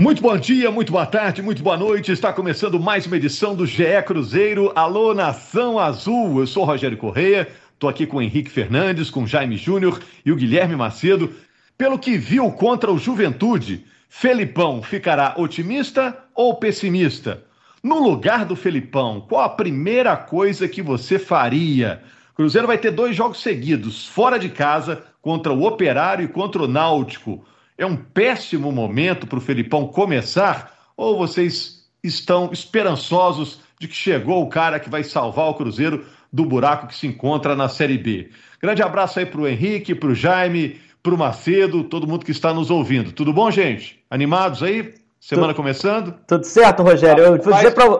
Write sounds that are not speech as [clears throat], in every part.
Muito bom dia, muito boa tarde, muito boa noite. Está começando mais uma edição do GE Cruzeiro. Alô, Nação Azul. Eu sou Rogério Correia, estou aqui com o Henrique Fernandes, com Jaime Júnior e o Guilherme Macedo. Pelo que viu contra o Juventude, Felipão ficará otimista ou pessimista? No lugar do Felipão, qual a primeira coisa que você faria? Cruzeiro vai ter dois jogos seguidos, fora de casa, contra o Operário e contra o Náutico. É um péssimo momento para o Felipão começar? Ou vocês estão esperançosos de que chegou o cara que vai salvar o Cruzeiro do buraco que se encontra na Série B? Grande abraço aí para o Henrique, para o Jaime, para o Macedo, todo mundo que está nos ouvindo. Tudo bom, gente? Animados aí? Semana tudo, começando? Tudo certo, Rogério. Eu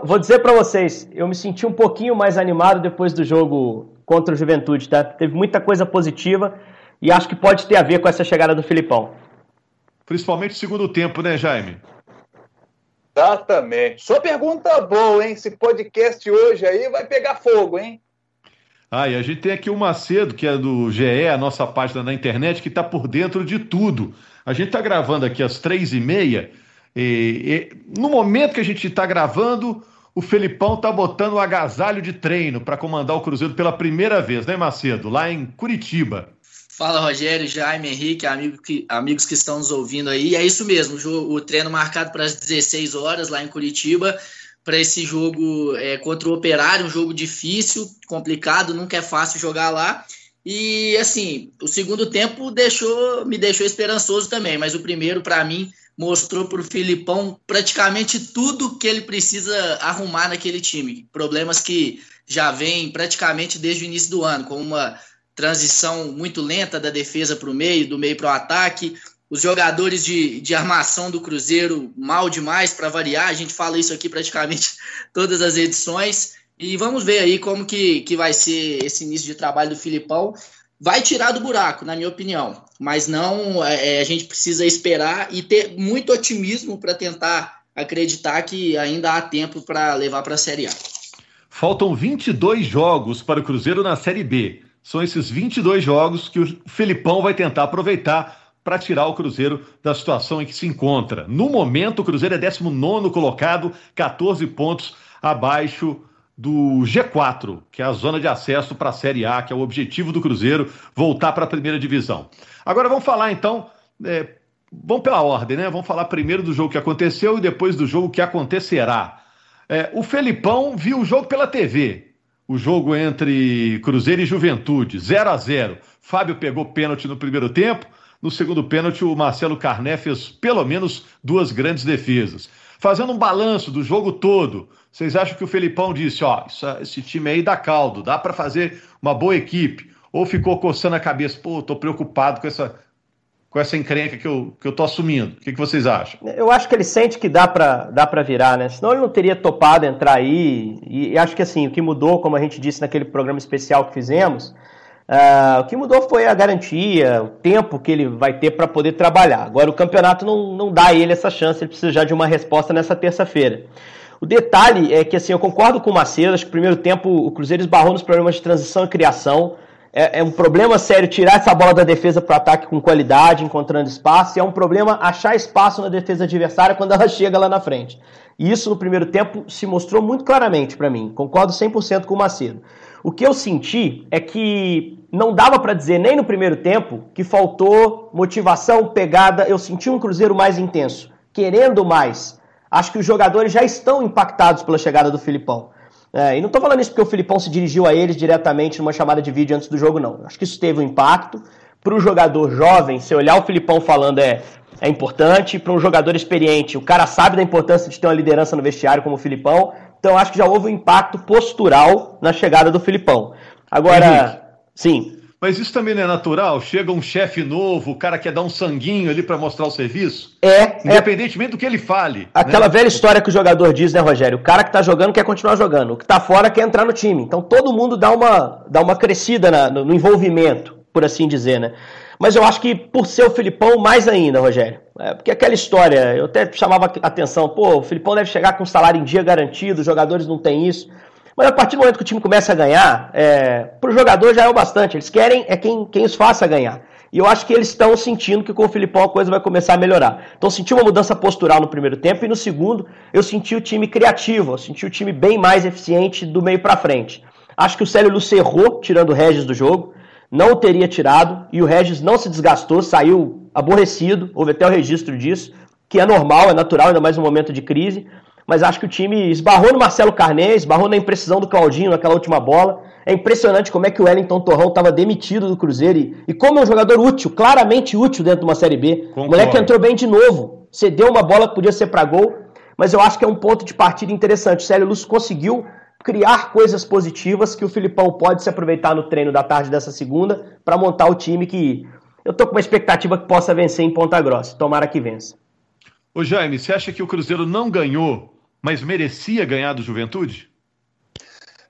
vou dizer para vocês, eu me senti um pouquinho mais animado depois do jogo contra o Juventude, tá? Teve muita coisa positiva e acho que pode ter a ver com essa chegada do Filipão principalmente no segundo tempo, né, Jaime? Exatamente. Sua pergunta boa, hein? Esse podcast hoje aí vai pegar fogo, hein? Ah, e a gente tem aqui o Macedo, que é do GE, a nossa página na internet, que está por dentro de tudo. A gente está gravando aqui às três e meia. E, e, no momento que a gente está gravando, o Felipão está botando o agasalho de treino para comandar o Cruzeiro pela primeira vez, né, Macedo? Lá em Curitiba. Fala Rogério, Jaime, Henrique, amigo que, amigos que estão nos ouvindo aí. É isso mesmo, o, o treino marcado para as 16 horas lá em Curitiba, para esse jogo é, contra o Operário, um jogo difícil, complicado, nunca é fácil jogar lá. E assim, o segundo tempo deixou, me deixou esperançoso também, mas o primeiro, para mim, mostrou para o Filipão praticamente tudo que ele precisa arrumar naquele time. Problemas que já vem praticamente desde o início do ano, como uma transição muito lenta da defesa para o meio, do meio para o ataque. Os jogadores de, de armação do Cruzeiro mal demais para variar. A gente fala isso aqui praticamente [laughs] todas as edições. E vamos ver aí como que, que vai ser esse início de trabalho do Filipão. Vai tirar do buraco, na minha opinião. Mas não, é, é a gente precisa esperar e ter muito otimismo para tentar acreditar que ainda há tempo para levar para a Série A. Faltam 22 jogos para o Cruzeiro na Série B. São esses 22 jogos que o Felipão vai tentar aproveitar para tirar o Cruzeiro da situação em que se encontra. No momento, o Cruzeiro é 19 colocado, 14 pontos abaixo do G4, que é a zona de acesso para a Série A, que é o objetivo do Cruzeiro, voltar para a primeira divisão. Agora vamos falar então, é, vamos pela ordem, né? Vamos falar primeiro do jogo que aconteceu e depois do jogo que acontecerá. É, o Felipão viu o jogo pela TV, o jogo entre Cruzeiro e Juventude, 0 a 0 Fábio pegou pênalti no primeiro tempo. No segundo pênalti, o Marcelo Carné fez pelo menos duas grandes defesas. Fazendo um balanço do jogo todo, vocês acham que o Felipão disse: ó, isso, esse time aí dá caldo, dá para fazer uma boa equipe? Ou ficou coçando a cabeça, pô, tô preocupado com essa com essa encrenca que eu, que eu tô assumindo. O que, que vocês acham? Eu acho que ele sente que dá para dá virar, né? Senão ele não teria topado entrar aí. E, e, acho que assim, o que mudou, como a gente disse naquele programa especial que fizemos, uh, o que mudou foi a garantia, o tempo que ele vai ter para poder trabalhar. Agora o campeonato não, não dá a ele essa chance, ele precisa já de uma resposta nessa terça-feira. O detalhe é que assim, eu concordo com o Macedo, acho que no primeiro tempo o Cruzeiro esbarrou nos problemas de transição e criação é, é, um problema sério tirar essa bola da defesa para o ataque com qualidade, encontrando espaço, e é um problema achar espaço na defesa adversária quando ela [laughs] chega lá na frente. E isso no primeiro tempo se mostrou muito claramente para mim. Concordo 100% com o Macedo. O que eu senti é que não dava para dizer nem no primeiro tempo que faltou motivação, pegada. Eu senti um Cruzeiro mais intenso, querendo mais. Acho que os jogadores já estão impactados pela chegada do Filipão. É, e não estou falando isso porque o Filipão se dirigiu a eles diretamente numa chamada de vídeo antes do jogo, não. Acho que isso teve um impacto. Para o jogador jovem, se olhar o Filipão falando é, é importante. Para um jogador experiente, o cara sabe da importância de ter uma liderança no vestiário como o Filipão. Então acho que já houve um impacto postural na chegada do Filipão. Agora, Henrique, sim. Mas isso também não é natural? Chega um chefe novo, o cara quer dar um sanguinho ali para mostrar o serviço? É. é. Independentemente é... do que ele fale. Aquela né? velha história que o jogador diz, né, Rogério? O cara que tá jogando quer continuar jogando, o que tá fora quer entrar no time. Então todo mundo dá uma, dá uma crescida na, no, no envolvimento, por assim dizer, né? Mas eu acho que por ser o Filipão, mais ainda, Rogério. É, porque aquela história, eu até chamava atenção, pô, o Filipão deve chegar com salário em dia garantido, os jogadores não têm isso. Mas a partir do momento que o time começa a ganhar, é, para o jogador já é o bastante. Eles querem é quem, quem os faça ganhar. E eu acho que eles estão sentindo que com o Filipão a coisa vai começar a melhorar. Então senti uma mudança postural no primeiro tempo e no segundo eu senti o time criativo, eu senti o time bem mais eficiente do meio para frente. Acho que o Célio Lúcio errou tirando o Regis do jogo, não o teria tirado e o Regis não se desgastou, saiu aborrecido, houve até o registro disso, que é normal, é natural, ainda mais no momento de crise. Mas acho que o time esbarrou no Marcelo Carné, esbarrou na imprecisão do Claudinho naquela última bola é impressionante como é que o Wellington Torrão estava demitido do Cruzeiro e, e, como é um jogador útil, claramente útil dentro de uma Série B. Concordo. O moleque entrou bem de novo, cedeu uma bola que podia ser para gol, mas eu acho que é um ponto de partida interessante. O Célio Lúcio conseguiu criar coisas positivas que o Filipão pode se aproveitar no treino da tarde dessa segunda para montar o time que eu tô com uma expectativa que possa vencer em Ponta Grossa. Tomara que vença. Ô Jaime, você acha que o Cruzeiro não ganhou, mas merecia ganhar do Juventude?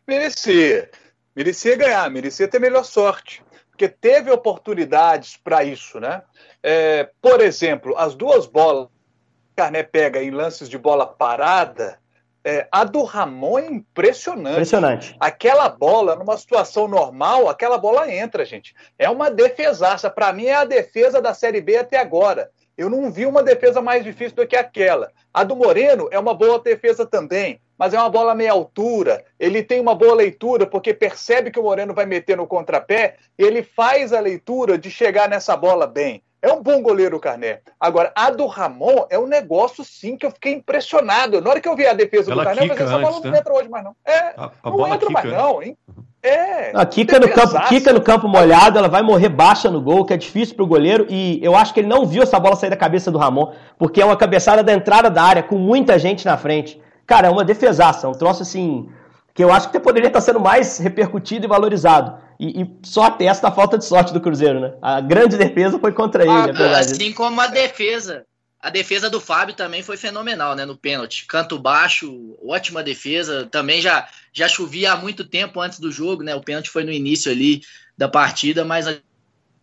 Merecia merecia ganhar, merecia ter melhor sorte, porque teve oportunidades para isso, né? É, por exemplo, as duas bolas que Carné pega em lances de bola parada, é, a do Ramon é impressionante. Impressionante. Aquela bola, numa situação normal, aquela bola entra, gente. É uma defesaça. Para mim, é a defesa da Série B até agora. Eu não vi uma defesa mais difícil do que aquela. A do Moreno é uma boa defesa também mas é uma bola meia altura. Ele tem uma boa leitura porque percebe que o Moreno vai meter no contrapé, ele faz a leitura de chegar nessa bola bem. É um bom goleiro o Carné. Agora, a do Ramon é um negócio, sim, que eu fiquei impressionado. Na hora que eu vi a defesa Ela do Carné, eu falei, essa bola não né? entra hoje mais, não. É, a, a não entra mais, não, hein? É. A Kika no, campo, Kika no campo molhado, ela vai morrer baixa no gol, que é difícil pro goleiro. E eu acho que ele não viu essa bola sair da cabeça do Ramon, porque é uma cabeçada da entrada da área, com muita gente na frente. Cara, é uma defesaça, um troço assim que eu acho que poderia estar sendo mais repercutido e valorizado. E, e só atesta a falta de sorte do Cruzeiro, né? A grande defesa foi contra ele, ah, Assim como a defesa. A defesa do Fábio também foi fenomenal, né? No pênalti. Canto baixo, ótima defesa. Também já, já chovia há muito tempo antes do jogo, né? O pênalti foi no início ali da partida, mas a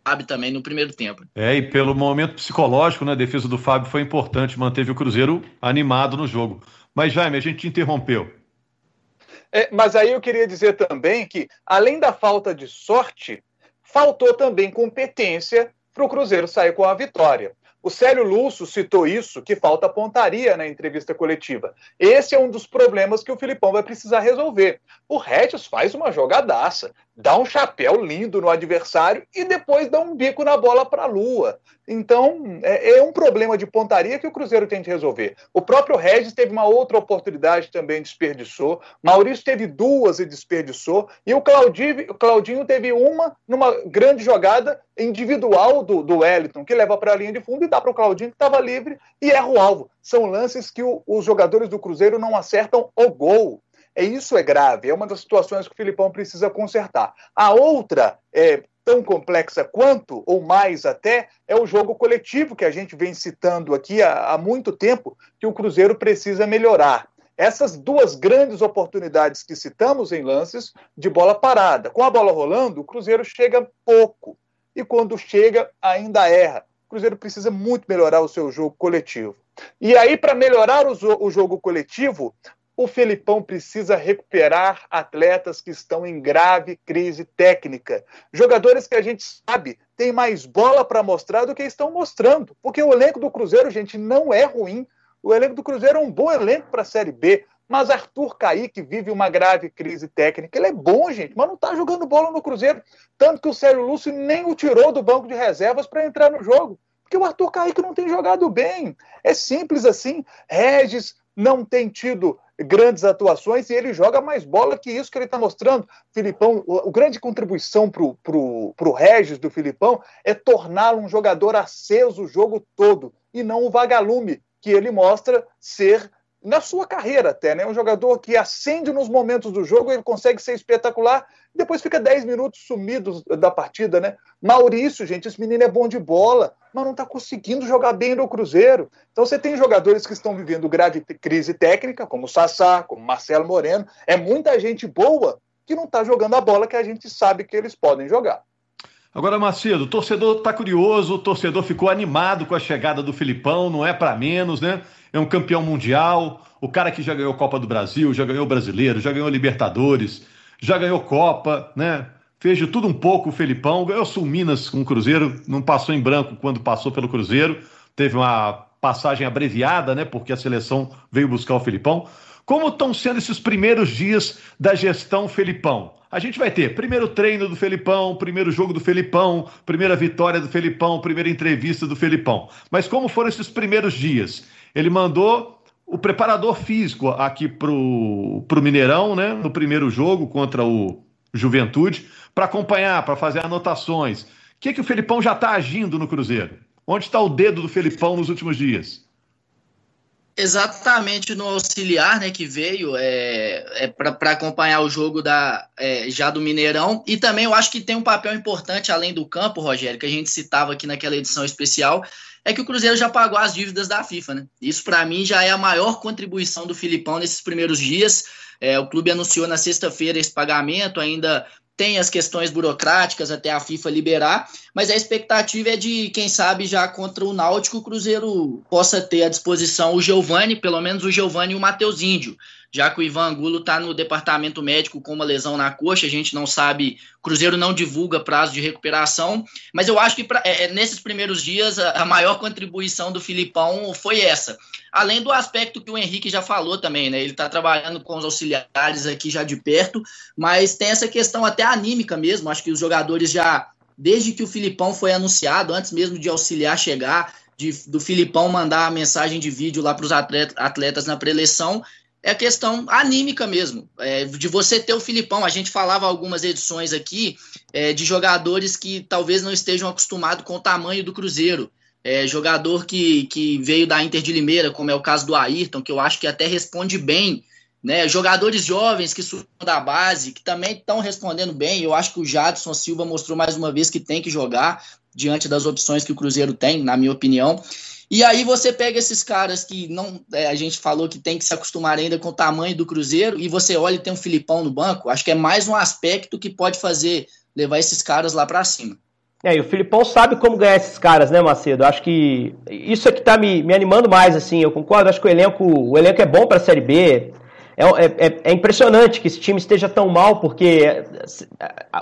Fábio também no primeiro tempo. É, e pelo momento psicológico, né? A defesa do Fábio foi importante, manteve o Cruzeiro animado no jogo. Mas, Jaime, a gente interrompeu. É, mas aí eu queria dizer também que, além da falta de sorte, faltou também competência para o Cruzeiro sair com a vitória. O Célio Lúcio citou isso, que falta pontaria na entrevista coletiva. Esse é um dos problemas que o Filipão vai precisar resolver. O Regis faz uma jogadaça, dá um chapéu lindo no adversário e depois dá um bico na bola para a lua. Então, é, é, um problema de pontaria que o Cruzeiro tem que resolver. O próprio Regis teve uma outra oportunidade também, desperdiçou. Maurício teve duas e desperdiçou. E o Claudinho, o Claudinho teve uma numa grande jogada individual do, do Wellington, que leva para a linha de fundo e dá para o Claudinho, que estava livre, e erra o alvo. São lances que o, os jogadores do Cruzeiro não acertam o gol. É isso é grave, é uma das situações que o Filipão precisa consertar. A outra é tão complexa quanto, ou mais até, é o jogo coletivo que a gente vem citando aqui há, há muito tempo, que o Cruzeiro precisa melhorar. Essas duas grandes oportunidades que citamos em lances de bola parada. Com a bola rolando, o Cruzeiro chega pouco. E quando chega, ainda erra. O Cruzeiro precisa muito melhorar o seu jogo coletivo. E aí, para melhorar o, o jogo coletivo, o Felipão precisa recuperar atletas que estão em grave crise técnica. Jogadores que a gente sabe têm mais bola para mostrar do que estão mostrando. Porque o elenco do Cruzeiro, gente, não é ruim. O elenco do Cruzeiro é um bom elenco para a Série B. Mas Arthur Caíque vive uma grave crise técnica. Ele é bom, gente, mas não está jogando bola no Cruzeiro. Tanto que o Sérgio Lúcio nem o tirou do banco de reservas para entrar no jogo. Porque o Arthur Caíque não tem jogado bem. É simples assim. Regis não tem tido grandes atuações e ele joga mais bola que isso que ele está mostrando. Filipão, a grande contribuição para o Regis do Filipão é torná-lo um jogador aceso o jogo todo e não o vagalume que ele mostra ser na sua carreira até, né? Um jogador que acende nos momentos do jogo, ele consegue ser espetacular, depois fica 10 minutos sumido da partida, né? Maurício, gente, esse menino é bom de bola, mas não está conseguindo jogar bem no Cruzeiro. Então você tem jogadores que estão vivendo grave crise técnica, como o Sassá, como Marcelo Moreno, é muita gente boa que não está jogando a bola que a gente sabe que eles podem jogar. Agora, Macedo, o torcedor está curioso, o torcedor ficou animado com a chegada do Filipão, não é para menos, né? É um campeão mundial, o cara que já ganhou Copa do Brasil, já ganhou Brasileiro, já ganhou Libertadores, já ganhou Copa, né? fez de tudo um pouco o Felipão, ganhou Sul Minas com o Cruzeiro, não passou em branco quando passou pelo Cruzeiro, teve uma passagem abreviada, né? Porque a seleção veio buscar o Felipão. Como estão sendo esses primeiros dias da gestão Felipão? A gente vai ter primeiro treino do Felipão, primeiro jogo do Felipão, primeira vitória do Felipão, primeira entrevista do Felipão. Mas como foram esses primeiros dias? Ele mandou o preparador físico aqui pro, pro Mineirão, né? No primeiro jogo contra o Juventude, para acompanhar, para fazer anotações. O que, que o Felipão já está agindo no Cruzeiro? Onde está o dedo do Felipão nos últimos dias? Exatamente no auxiliar, né, que veio é, é para acompanhar o jogo da, é, já do Mineirão. E também eu acho que tem um papel importante além do campo, Rogério, que a gente citava aqui naquela edição especial, é que o Cruzeiro já pagou as dívidas da FIFA, né? Isso para mim já é a maior contribuição do Filipão nesses primeiros dias. É, o clube anunciou na sexta-feira esse pagamento, ainda tem as questões burocráticas até a FIFA liberar, mas a expectativa é de, quem sabe, já contra o Náutico, o Cruzeiro possa ter à disposição o Giovani, pelo menos o Giovani e o Matheus Índio, já que o Ivan Angulo está no departamento médico com uma lesão na coxa, a gente não sabe, Cruzeiro não divulga prazo de recuperação, mas eu acho que pra, é, é nesses primeiros dias a, a maior contribuição do Filipão foi essa, Além do aspecto que o Henrique já falou também, né? Ele está trabalhando com os auxiliares aqui já de perto, mas tem essa questão até anímica mesmo. Acho que os jogadores já, desde que o Filipão foi anunciado, antes mesmo de auxiliar chegar, de, do Filipão mandar a mensagem de vídeo lá para os atletas, atletas na preleção, é questão anímica mesmo, é, de você ter o Filipão. A gente falava algumas edições aqui é, de jogadores que talvez não estejam acostumados com o tamanho do Cruzeiro é, jogador que, que veio da Inter de Limeira, como é o caso do Ayrton, que eu acho que até responde bem, né? Jogadores jovens que surgem da base, que também estão respondendo bem. Eu acho que o Jadson Silva mostrou mais uma vez que tem que jogar diante das opções que o Cruzeiro tem, na minha opinião. E aí você pega esses caras que não, é, a gente falou que tem que se acostumar ainda com o tamanho do Cruzeiro e você olha e tem um Filipão no banco. Acho que é mais um aspecto que pode fazer levar esses caras lá para cima. É, e o Filipão sabe como ganhar esses caras, né, Macedo? Acho que isso é que tá me, me animando mais, assim. Eu concordo, acho que o elenco, o elenco é bom para a Série B. É, é, é, impressionante que esse time esteja tão mal, porque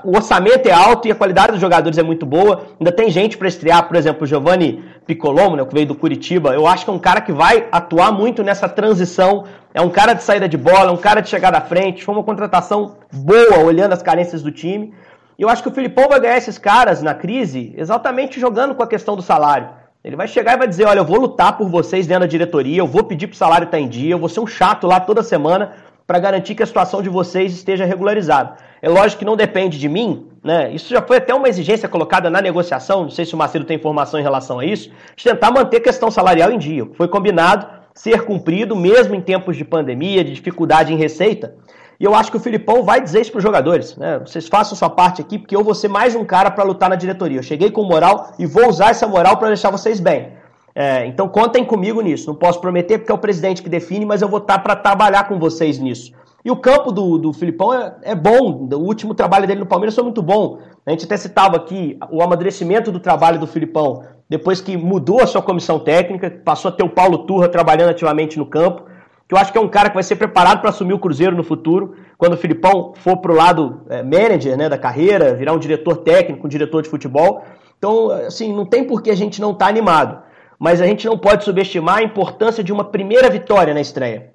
o orçamento é alto e a qualidade dos jogadores é muito boa. Ainda tem gente para estrear, por exemplo, o Giovanni Piccolomo, né, que veio do Curitiba. Eu acho que é um cara que vai atuar muito nessa transição. É um cara de saída de bola, é um cara de chegada à frente. Foi uma contratação boa, olhando as carências do time. E eu acho que o Filipão vai ganhar esses caras na crise exatamente jogando com a questão do salário. Ele vai chegar e vai dizer: olha, eu vou lutar por vocês dentro da diretoria, eu vou pedir para o salário estar em dia, eu vou ser um chato lá toda semana para garantir que a situação de vocês esteja regularizada. É lógico que não depende de mim, né? Isso já foi até uma exigência colocada na negociação, não sei se o Macedo tem informação em relação a isso, de tentar manter a questão salarial em dia. Foi combinado ser cumprido, mesmo em tempos de pandemia, de dificuldade em receita. E eu acho que o Filipão vai dizer isso para os jogadores. Né? Vocês façam sua parte aqui, porque eu vou ser mais um cara para lutar na diretoria. Eu cheguei com moral e vou usar essa moral para deixar vocês bem. É, então contem comigo nisso. Não posso prometer porque é o presidente que define, mas eu vou estar tá para trabalhar com vocês nisso. E o campo do, do Filipão é, é, bom. O último trabalho dele no Palmeiras foi muito bom. A gente até citava aqui o amadurecimento do trabalho do Filipão depois que mudou a sua comissão técnica, passou a ter o Paulo Turra trabalhando ativamente no campo que eu acho que é um cara que vai ser preparado para assumir o Cruzeiro no futuro, quando o Filipão for para o lado é, manager né, da carreira, virar um diretor técnico, um diretor de futebol. Então, assim, não tem por que a gente não estar tá animado. Mas a gente não pode subestimar a importância de uma primeira vitória na estreia.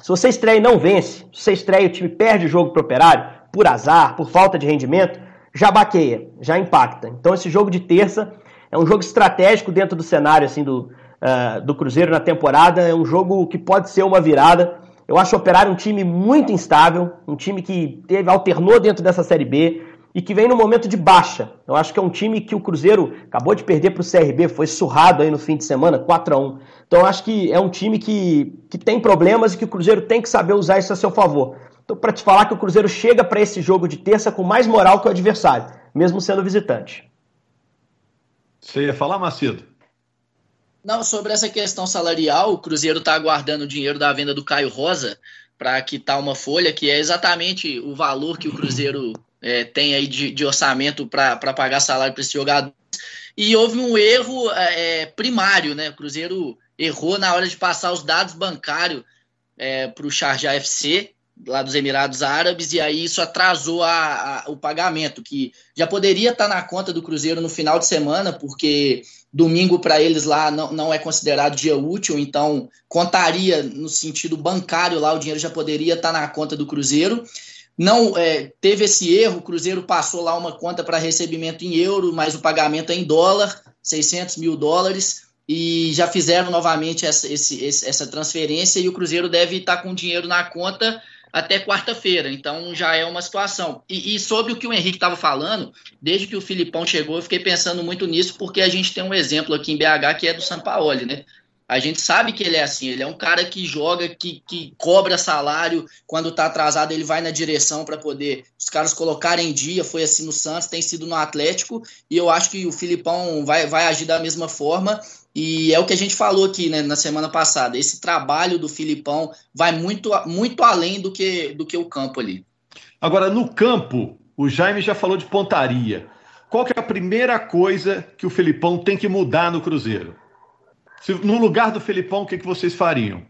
Se você estreia e não vence, se você estreia e o time perde o jogo para o operário, por azar, por falta de rendimento, já baqueia, já impacta. Então esse jogo de terça é um jogo estratégico dentro do cenário assim do, uh, do Cruzeiro na temporada. É um jogo que pode ser uma virada. Eu acho o Operário um time muito instável, um time que teve alternou dentro dessa Série B e que vem no momento de baixa. Eu acho que é um time que o Cruzeiro acabou de perder para o CRB, foi surrado aí no fim de semana, 4 a 1 Então eu acho que é um time que, que tem problemas e que o Cruzeiro tem que saber usar isso a seu favor. Então, para te falar que o Cruzeiro chega para esse jogo de terça com mais moral que o adversário, mesmo sendo visitante. Você ia falar, Macedo? Não, sobre essa questão salarial, o Cruzeiro está aguardando o dinheiro da venda do Caio Rosa para quitar uma folha, que é exatamente o valor que o Cruzeiro [clears throat] é, tem aí de, de orçamento para pagar salário para esse jogador. E houve um erro é, primário, né? O Cruzeiro errou na hora de passar os dados bancários é, para o Charjar FC. lá dos Emirados Árabes, e aí isso atrasou a, a, o pagamento, que já poderia estar na conta do Cruzeiro no final de semana, porque domingo para eles lá não, não é considerado dia útil, então contaria no sentido bancário lá, o dinheiro já poderia estar na conta do Cruzeiro. Não é, teve esse erro, o Cruzeiro passou lá uma conta para recebimento em euro, mas o pagamento é em dólar, 600 mil dólares e já fizeram novamente essa, esse, essa transferência e o Cruzeiro deve estar com dinheiro na conta até quarta-feira, então já é uma situação. E, e sobre o que o Henrique estava falando, desde que o Filipão chegou, eu fiquei pensando muito nisso, porque a gente tem um exemplo aqui em BH que é do Sampaoli, né? A gente sabe que ele é assim, ele é um cara que joga, que, que cobra salário, quando tá atrasado ele vai na direção para poder os caras colocarem em dia, foi assim no Santos, tem sido no Atlético, e eu acho que o Filipão vai, vai agir da mesma forma, e é o que a gente falou aqui né, na semana passada. Esse trabalho do Filipão vai muito, muito além do que, do que o campo ali. Agora, no campo, o Jaime já falou de pontaria. Qual que é a primeira coisa que o Filipão tem que mudar no Cruzeiro? Se, no lugar do Felipão, o que, que vocês fariam?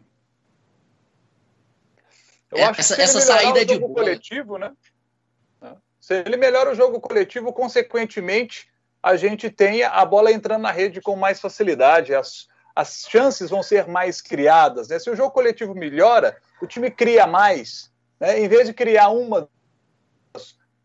Eu é, acho essa, que essa saída de jogo coletivo, né? Se ele melhora o jogo coletivo, consequentemente, a gente tem a bola entrando na rede com mais facilidade, as, as chances vão ser mais criadas. Né? Se o jogo coletivo melhora, o time cria mais. Né? Em vez de criar uma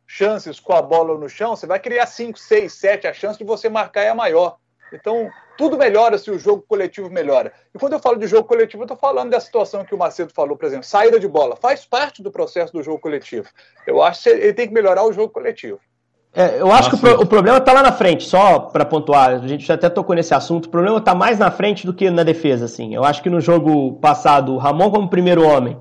chances com a bola no chão, você vai criar cinco, seis, sete, a chance de você marcar é maior. Então, tudo melhora se o jogo coletivo melhora. E quando eu falo de jogo coletivo, eu estou falando da situação que o Macedo falou, por exemplo, saída de bola. Faz parte do processo do jogo coletivo. Eu acho que ele tem que melhorar o jogo coletivo. É, eu acho Nossa, que o, pro, o problema está lá na frente, só para pontuar, a gente já até tocou nesse assunto, o problema está mais na frente do que na defesa, assim. Eu acho que no jogo passado, o Ramon como primeiro homem,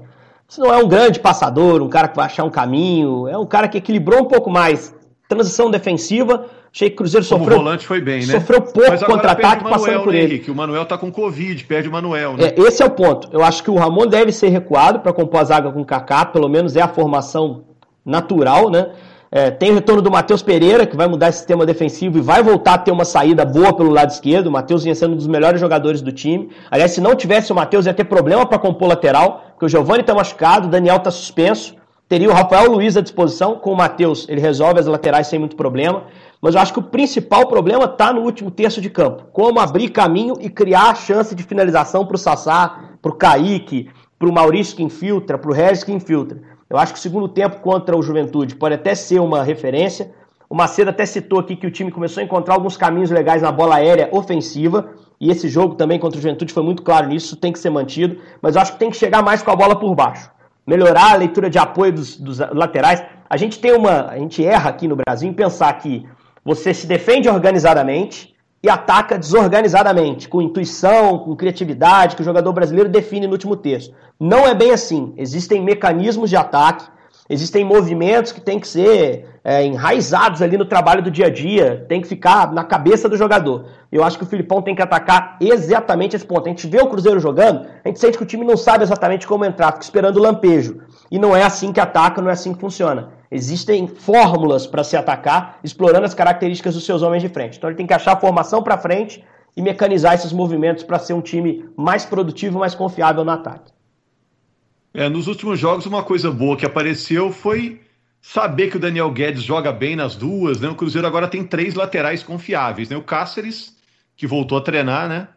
isso não é um grande passador, um cara que vai achar um caminho, é um cara que equilibrou um pouco mais transição defensiva, Achei que o Cruzeiro Como sofreu. O volante foi bem, né? Sofreu pouco contra-ataque passando por né, ele. Henrique? O Manuel tá com Covid, perde o Manuel, né? É, esse é o ponto. Eu acho que o Ramon deve ser recuado para compor a zaga com o Kaká, pelo menos é a formação natural, né? É, tem o retorno do Matheus Pereira, que vai mudar esse sistema defensivo e vai voltar a ter uma saída boa pelo lado esquerdo. O Matheus vinha sendo um dos melhores jogadores do time. Aliás, se não tivesse o Matheus, ia ter problema para compor lateral, porque o Giovani está machucado, o Daniel está suspenso. Teria o Rafael Luiz à disposição, com o Matheus ele resolve as laterais sem muito problema. Mas eu acho que o principal problema está no último terço de campo. Como abrir caminho e criar chance de finalização para o Sassá, para o Kaique, para o Maurício que infiltra, para o Regis que infiltra. Eu acho que o segundo tempo contra o Juventude pode até ser uma referência. O Macedo até citou aqui que o time começou a encontrar alguns caminhos legais na bola aérea ofensiva. E esse jogo também contra o Juventude foi muito claro nisso, tem que ser mantido. Mas eu acho que tem que chegar mais com a bola por baixo melhorar a leitura de apoio dos, dos, laterais. A gente tem uma. A gente erra aqui no Brasil em pensar que você se defende organizadamente e ataca desorganizadamente, com intuição, com criatividade, que o jogador brasileiro define no último terço. Não é bem assim. Existem mecanismos de ataque, existem movimentos que têm que ser é, enraizados ali no trabalho do dia a dia, tem que ficar na cabeça do jogador. Eu acho que o Filipão tem que atacar exatamente esse ponto. A gente vê o Cruzeiro jogando, a gente sente que o time não sabe exatamente como entrar, fica esperando o lampejo. E não é assim que ataca, não é assim que funciona. Existem fórmulas para se atacar, explorando as características dos seus homens de frente. Então ele tem que achar a formação para frente e mecanizar esses movimentos para ser um time mais produtivo, mais confiável no ataque. É, nos últimos jogos, uma coisa boa que apareceu foi saber que o Daniel Guedes joga bem nas duas. Né? O Cruzeiro agora tem três laterais confiáveis. Né? O Cáceres, que voltou a treinar, né?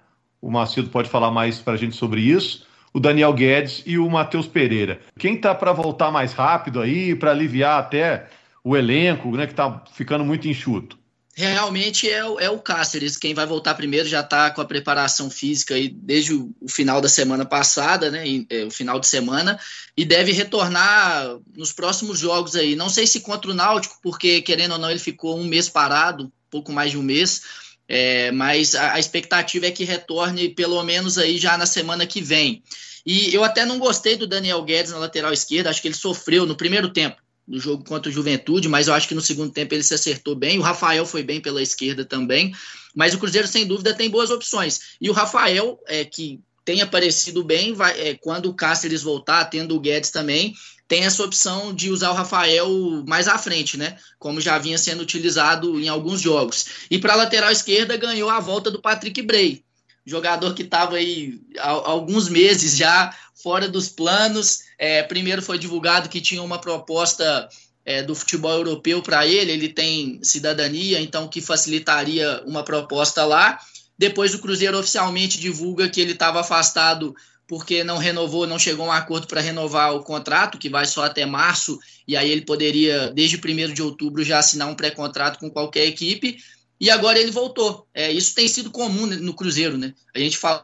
O Macedo pode falar mais para a gente sobre isso o Daniel Guedes e o Matheus Pereira. Quem tá para voltar mais rápido aí, para aliviar até o elenco, né, que tá ficando muito enxuto? Realmente é, é o Cáceres, quem vai voltar primeiro já está com a preparação física aí desde o, o final da semana passada, né, e, é, o final de semana, e deve retornar nos próximos jogos aí. Não sei se contra o Náutico, porque querendo ou não ele ficou um mês parado, pouco mais de um mês, é, mas a, a, expectativa é que retorne pelo menos aí já na semana que vem. E eu até não gostei do Daniel Guedes na lateral esquerda, acho que ele sofreu no primeiro tempo do jogo contra o Juventude, mas eu acho que no segundo tempo ele se acertou bem. O Rafael foi bem pela esquerda também, mas o Cruzeiro sem dúvida tem boas opções. E o Rafael, é, que tem aparecido bem, vai, é, quando o Cáceres voltar, tendo o Guedes também, tem essa opção de usar o Rafael mais à frente, né? Como já vinha sendo utilizado em alguns jogos. E para a lateral esquerda ganhou a volta do Patrick Bray. jogador que estava aí há, alguns meses já fora dos planos. É, primeiro foi divulgado que tinha uma proposta é, do futebol europeu para ele, ele tem cidadania, então que facilitaria uma proposta lá. Depois o Cruzeiro oficialmente divulga que ele estava afastado porque não renovou, não chegou a um acordo para renovar o contrato, que vai só até março, e aí ele poderia, desde 1 de outubro, já assinar um pré-contrato com qualquer equipe, e agora ele voltou. É, isso tem sido comum no Cruzeiro, né? A gente fala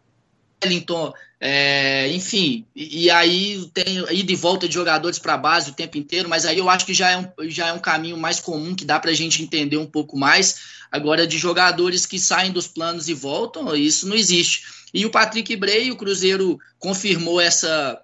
Wellington, é, enfim, e, e, aí tem ida e volta de jogadores para a base o tempo inteiro, mas aí eu acho que já é um, já é um caminho mais comum que dá para a gente entender um pouco mais. Agora, de jogadores que saem dos planos e voltam, isso não existe. E o Patrick Bray, o Cruzeiro confirmou essa,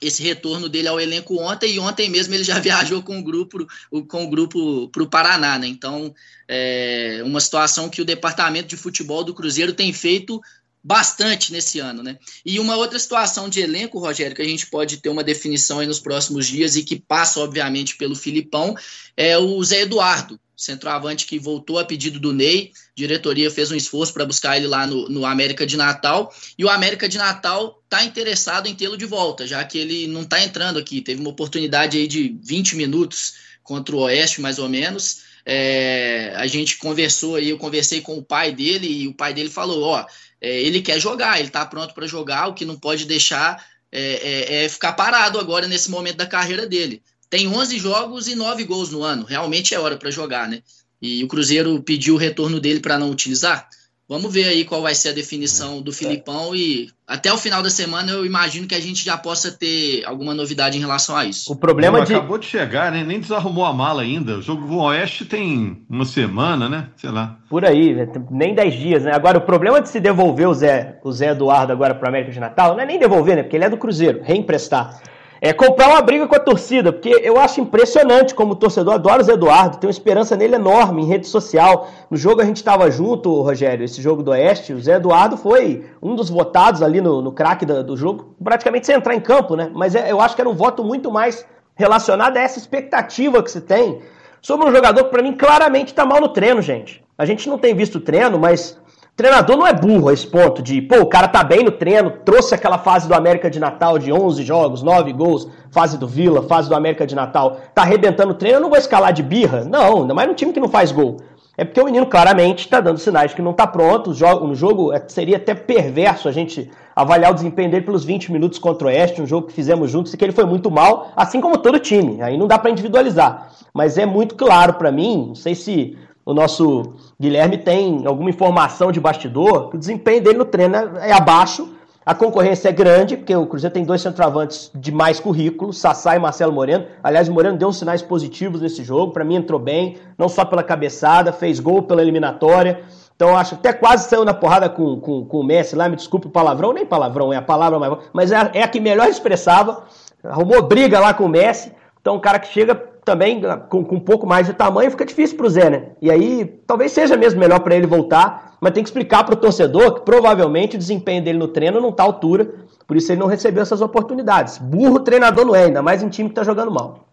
esse retorno dele ao elenco ontem, e ontem mesmo ele já [laughs] viajou com o grupo com o grupo para o Paraná, né? Então, é uma situação que o departamento de futebol do Cruzeiro tem feito bastante nesse ano, né? E uma outra situação de elenco, Rogério, que a gente pode ter uma definição aí nos próximos dias e que passa, obviamente, pelo Filipão, é o Zé Eduardo, centroavante que voltou a pedido do Ney. A diretoria fez um esforço para buscar ele lá no, no América de Natal. E o América de Natal está interessado em tê-lo de volta, já que ele não está entrando aqui. Teve uma oportunidade aí de 20 minutos contra o Oeste, mais ou menos. É, a gente conversou aí, eu conversei com o pai dele e o pai dele falou: ó, é, ele quer jogar, ele está pronto para jogar, o que não pode deixar é, é, é, ficar parado agora nesse momento da carreira dele. Tem 11 jogos e 9 gols no ano, realmente é hora para jogar, né? E o Cruzeiro pediu o retorno dele para não utilizar. Vamos ver aí qual vai ser a definição do Filipão e até o final da semana eu imagino que a gente já possa ter alguma novidade em relação a isso. O problema Não, de... acabou de chegar, né? Nem desarrumou a mala ainda. O jogo do Oeste tem uma semana, né? Sei lá. Por aí, né? nem 10 dias, né? Agora, o problema de se devolver o Zé, o Zé Eduardo agora para América de Natal, não é nem devolver, né? Porque ele é do Cruzeiro, reemprestar é comprar uma briga com a torcida, porque eu acho impressionante como o torcedor adora o Zé Eduardo, tem uma esperança nele enorme em rede social. No jogo a gente estava junto, Rogério, esse jogo do Oeste, o Zé Eduardo foi um dos votados ali no, no craque do, jogo, praticamente sem entrar em campo, né? Mas é, eu acho que era um voto muito mais relacionado a essa expectativa que se tem sobre um jogador que, para mim, claramente está mal no treino, gente. A gente não tem visto treino, mas treinador não é burro a esse ponto de, pô, o cara tá bem no treino, trouxe aquela fase do América de Natal de 11 jogos, 9 gols, fase do Vila, fase do América de Natal, tá arrebentando o treino, eu não vou escalar de birra. Não, ainda mais num time que não faz gol. É porque o menino claramente está dando sinais que não está pronto. No jogo é, seria até perverso a gente avaliar o desempenho dele pelos 20 minutos contra o Oeste, um jogo que fizemos juntos e que ele foi muito mal, assim como todo time. Aí não dá para individualizar. Mas é muito claro para mim, não sei se o nosso Guilherme tem alguma informação de bastidor, que o desempenho dele no treino é abaixo, a concorrência é grande, porque o Cruzeiro tem dois centroavantes de mais currículo, Sassá e Marcelo Moreno. Aliás, o Moreno deu sinais positivos nesse jogo, para mim entrou bem, não só pela cabeçada, fez gol pela eliminatória. Então acho até quase saiu na porrada com, com, com o Messi lá, me desculpe o palavrão, nem palavrão, é a palavra mais. Mas é, é a que melhor expressava. Arrumou briga lá com o Messi. Então, um cara que chega também com, com um pouco mais de tamanho, fica difícil para o Zé, né? E aí, talvez seja mesmo melhor para ele voltar, mas tem que explicar para o torcedor que provavelmente o desempenho dele no treino não está à altura, por isso ele não recebeu essas oportunidades. Burro treinador não é, ainda mais em time que está jogando mal.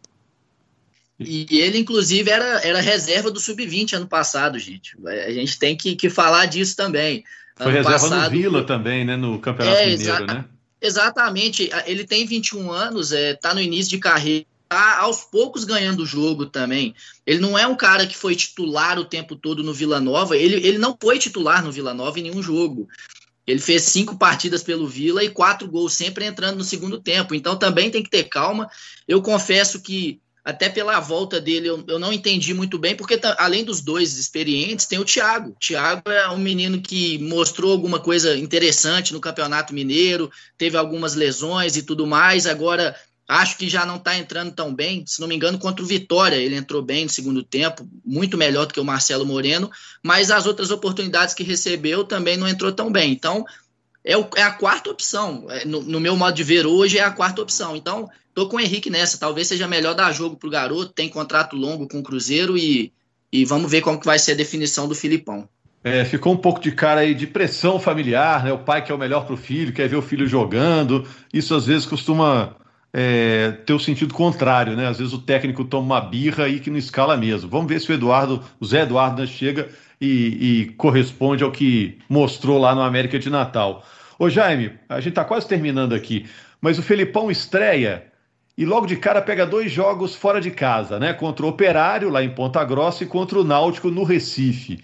E ele, inclusive, era, era reserva do Sub-20 ano passado, gente. A gente tem que, que falar disso também. Foi ano reserva passado, no Vila também, né? No Campeonato é, Mineiro, né? Exatamente. Ele tem 21 anos, está é, tá no início de carreira tá aos poucos ganhando o jogo também. Ele não é um cara que foi titular o tempo todo no Vila Nova. Ele, ele não foi titular no Vila Nova em nenhum jogo. Ele fez cinco partidas pelo Vila e quatro gols sempre entrando no segundo tempo. Então também tem que ter calma. Eu confesso que até pela volta dele eu, eu não entendi muito bem, porque além dos dois experientes, tem o Thiago. O Thiago é um menino que mostrou alguma coisa interessante no Campeonato Mineiro, teve algumas lesões e tudo mais. Agora Acho que já não está entrando tão bem. Se não me engano, contra o Vitória, ele entrou bem no segundo tempo, muito melhor do que o Marcelo Moreno, mas as outras oportunidades que recebeu também não entrou tão bem. Então, é, o, é a quarta opção. É, no, no, meu modo de ver hoje, é a quarta opção. Então, tô com o Henrique nessa. Talvez seja melhor dar jogo pro garoto, tem contrato longo com o Cruzeiro e, e vamos ver como que vai ser a definição do Filipão. É, ficou um pouco de cara aí de pressão familiar, né? O pai quer o melhor para o filho, quer ver o filho jogando. Isso às vezes costuma é, ter o sentido contrário, né? Às vezes o técnico toma uma birra aí que não escala mesmo. Vamos ver se o Eduardo, o Zé Eduardo né, chega e, e corresponde ao que mostrou lá no América de Natal. Ô Jaime, a gente está quase terminando aqui, mas o Felipão estreia e logo de cara pega dois jogos fora de casa, né? Contra o Operário, lá em Ponta Grossa, e contra o Náutico no Recife.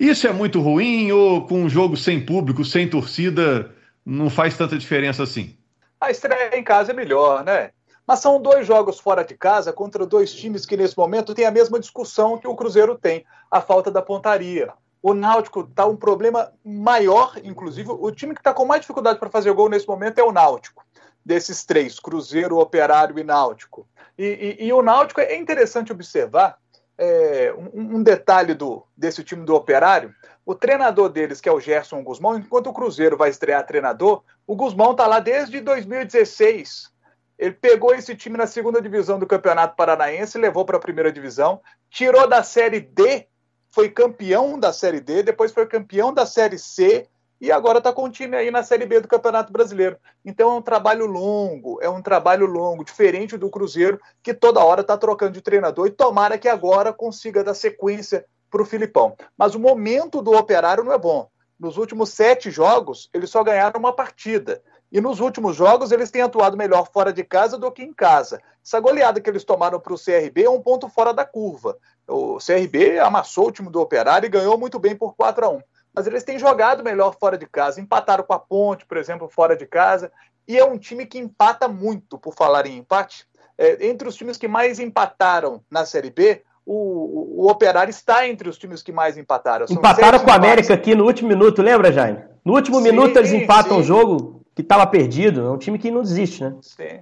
Isso é muito ruim ou com um jogo sem público, sem torcida, não faz tanta diferença assim? A estreia em casa é melhor, né? Mas são dois jogos fora de casa contra dois times que nesse momento têm a mesma discussão que o Cruzeiro tem, a falta da pontaria. O Náutico está um problema maior, inclusive o time que está com mais dificuldade para fazer gol nesse momento é o Náutico desses três, Cruzeiro, Operário e Náutico. E, e, e o Náutico é interessante observar é, um, um, detalhe do, desse time do Operário. O treinador deles, que é o Gerson Guzmão, enquanto o Cruzeiro vai estrear treinador, o Guzmão está lá desde 2016. Ele pegou esse time na segunda divisão do Campeonato Paranaense, levou para a primeira divisão, tirou da Série D, foi campeão da Série D, depois foi campeão da Série C, e agora está com o time aí na Série B do Campeonato Brasileiro. Então é um trabalho longo, é um trabalho longo, diferente do Cruzeiro, que toda hora está trocando de treinador e tomara que agora consiga dar sequência para o Filipão. Mas o momento do operário não é bom. Nos últimos sete jogos, eles só ganharam uma partida. E nos últimos jogos, eles têm atuado melhor fora de casa do que em casa. Essa goleada que eles tomaram para o CRB é um ponto fora da curva. O CRB amassou o time do Operário e ganhou muito bem por 4 a 1 mas eles têm jogado melhor fora de casa. Empataram com a Ponte, por exemplo, fora de casa. E é um time que empata muito, por falar em empate. É, entre os times que mais empataram na Série B, o, o, Operário está entre os times que mais empataram. São empataram com o América aqui no último minuto, lembra, Jaime? No último sim, minuto eles empatam o jogo que estava perdido. É um time que não desiste, né? Sim.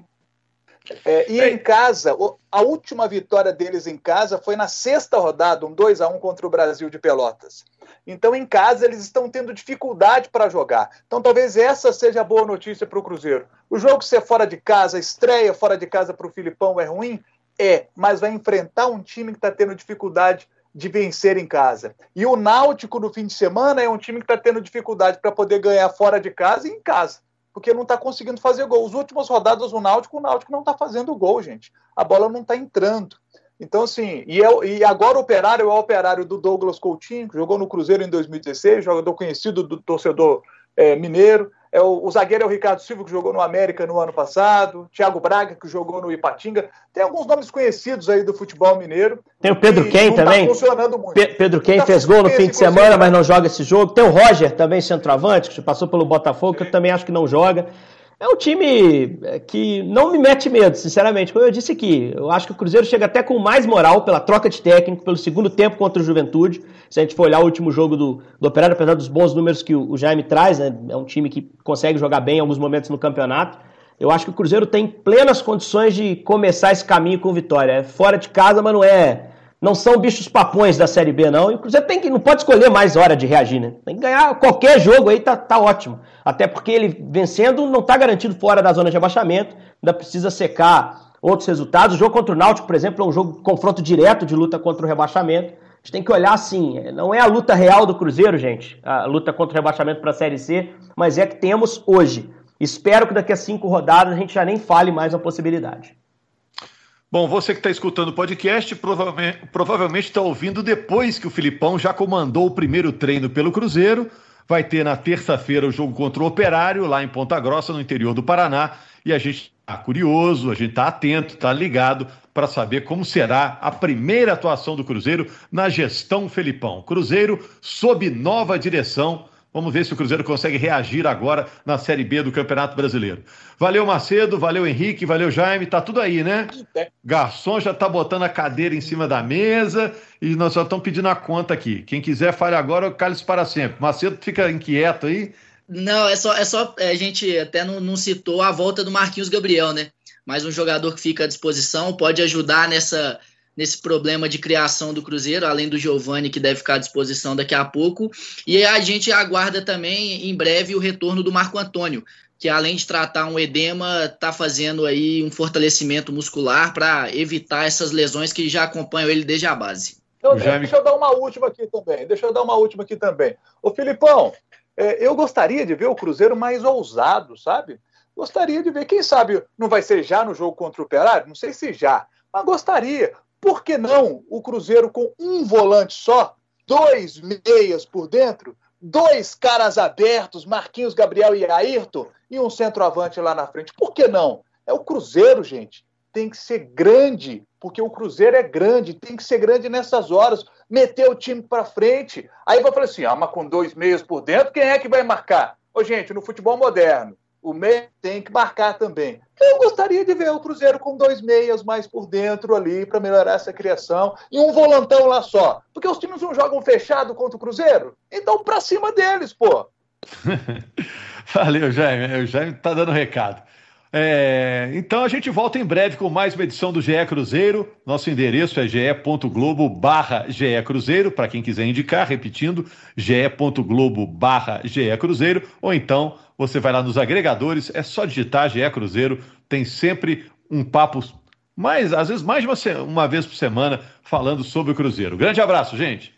É, e em casa, a última vitória deles em casa foi na sexta rodada, um 2 a 1 contra o Brasil de Pelotas. Então, em casa, eles estão tendo dificuldade para jogar. Então, talvez essa seja a boa notícia para o Cruzeiro. O jogo ser fora de casa, estreia fora de casa para o Filipão é ruim? É, mas vai enfrentar um time que está tendo dificuldade de vencer em casa. E o Náutico, no fim de semana, é um time que está tendo dificuldade para poder ganhar fora de casa e em casa porque não está conseguindo fazer gol. As últimas rodadas do Náutico, o Náutico não está fazendo gol, gente. A bola não está entrando. Então, assim, e, é, e agora o operário é o operário do Douglas Coutinho, que jogou no Cruzeiro em 2016, jogador conhecido do torcedor é, mineiro. É o, o, zagueiro é o Ricardo Silva, que jogou no América no ano passado. Thiago Braga, que jogou no Ipatinga. Tem alguns nomes conhecidos aí do futebol mineiro. Tem o Pedro Ken tá também. Tá funcionando muito. Pe Pedro Ken tá fez gol no fim de semana, mas não joga esse jogo. Tem o Roger também, centroavante, que passou pelo Botafogo, que eu também acho que não joga. É um time é, que não me mete medo, sinceramente. Como eu disse aqui, eu acho que o Cruzeiro chega até com mais moral pela troca de técnico, pelo segundo tempo contra o Juventude. Se a gente for olhar o último jogo do, do Operário, apesar dos bons números que o, o Jaime traz, né, é um time que consegue jogar bem em alguns momentos no campeonato. Eu acho que o Cruzeiro tem plenas condições de começar esse caminho com vitória. É fora de casa, mas não é não são bichos papões da Série B, não. E o Cruzeiro tem que, não pode escolher mais hora de reagir, né? Tem que ganhar qualquer jogo aí, tá, tá ótimo. Até porque ele vencendo não tá garantido fora da zona de abaixamento, ainda precisa secar outros resultados. O jogo contra o Náutico, por exemplo, é um jogo confronto direto de luta contra o rebaixamento. A gente tem que olhar assim, não é a luta real do Cruzeiro, gente, a luta contra o rebaixamento para a Série C, mas é que temos hoje. Espero que daqui a cinco rodadas a gente já nem fale mais na possibilidade. Bom, você que está escutando o podcast provavelmente está ouvindo depois que o Filipão já comandou o primeiro treino pelo Cruzeiro. Vai ter na terça-feira o jogo contra o Operário, lá em Ponta Grossa, no interior do Paraná. E a gente está curioso, a gente está atento, está ligado para saber como será a primeira atuação do Cruzeiro na gestão Felipão. Cruzeiro sob nova direção Vamos ver se o Cruzeiro consegue reagir agora na Série B do Campeonato Brasileiro. Valeu, Macedo, valeu, Henrique, valeu, Jaime. Tá tudo aí, né? Garçom já tá botando a cadeira em cima da mesa e nós só estamos pedindo a conta aqui. Quem quiser, fale agora, cálice para sempre. Macedo fica inquieto aí. Não, é só, é só é, a gente até não, não citou a volta do Marquinhos Gabriel, né? Mais um jogador que fica à disposição, pode ajudar nessa nesse problema de criação do Cruzeiro, além do Giovani, que deve ficar à disposição daqui a pouco. E a gente aguarda também, em breve, o retorno do Marco Antônio, que além de tratar um edema, está fazendo aí um fortalecimento muscular para evitar essas lesões que já acompanham ele desde a base. Então, deixa eu dar uma última aqui também. Deixa eu dar uma última aqui também. Ô Filipão, é, eu gostaria de ver o Cruzeiro mais ousado, sabe? Gostaria de ver, quem sabe não vai ser já no jogo contra o Operário? Não sei se já, mas gostaria. Por que não o Cruzeiro com um volante só dois meias por dentro, dois caras abertos, Marquinhos, Gabriel e Ayrton, e um centroavante lá na frente. Por que não? É o Cruzeiro, gente. Tem que ser grande, porque o Cruzeiro é grande, tem que ser grande nessas horas, meter o time para frente. Aí vai falar assim: ah, mas com dois meias por dentro, quem é que vai marcar? Ô, gente, no futebol moderno, o meio tem que marcar também. Eu gostaria de ver o Cruzeiro com dois meias mais por dentro ali para melhorar essa criação e um volantão lá só. Porque os times não jogam fechado contra o Cruzeiro. Então, para cima deles, pô. [laughs] Valeu, Jaime. O Jaime tá dando recado. É, então a gente volta em breve com mais uma edição do GE Cruzeiro. Nosso endereço é ge.globo barra Cruzeiro, para quem quiser indicar, repetindo, ge.globo barra Cruzeiro, ou então você vai lá nos agregadores, é só digitar GE Cruzeiro, tem sempre um papo mais, às vezes mais de uma, uma vez por semana falando sobre o Cruzeiro. Grande abraço, gente!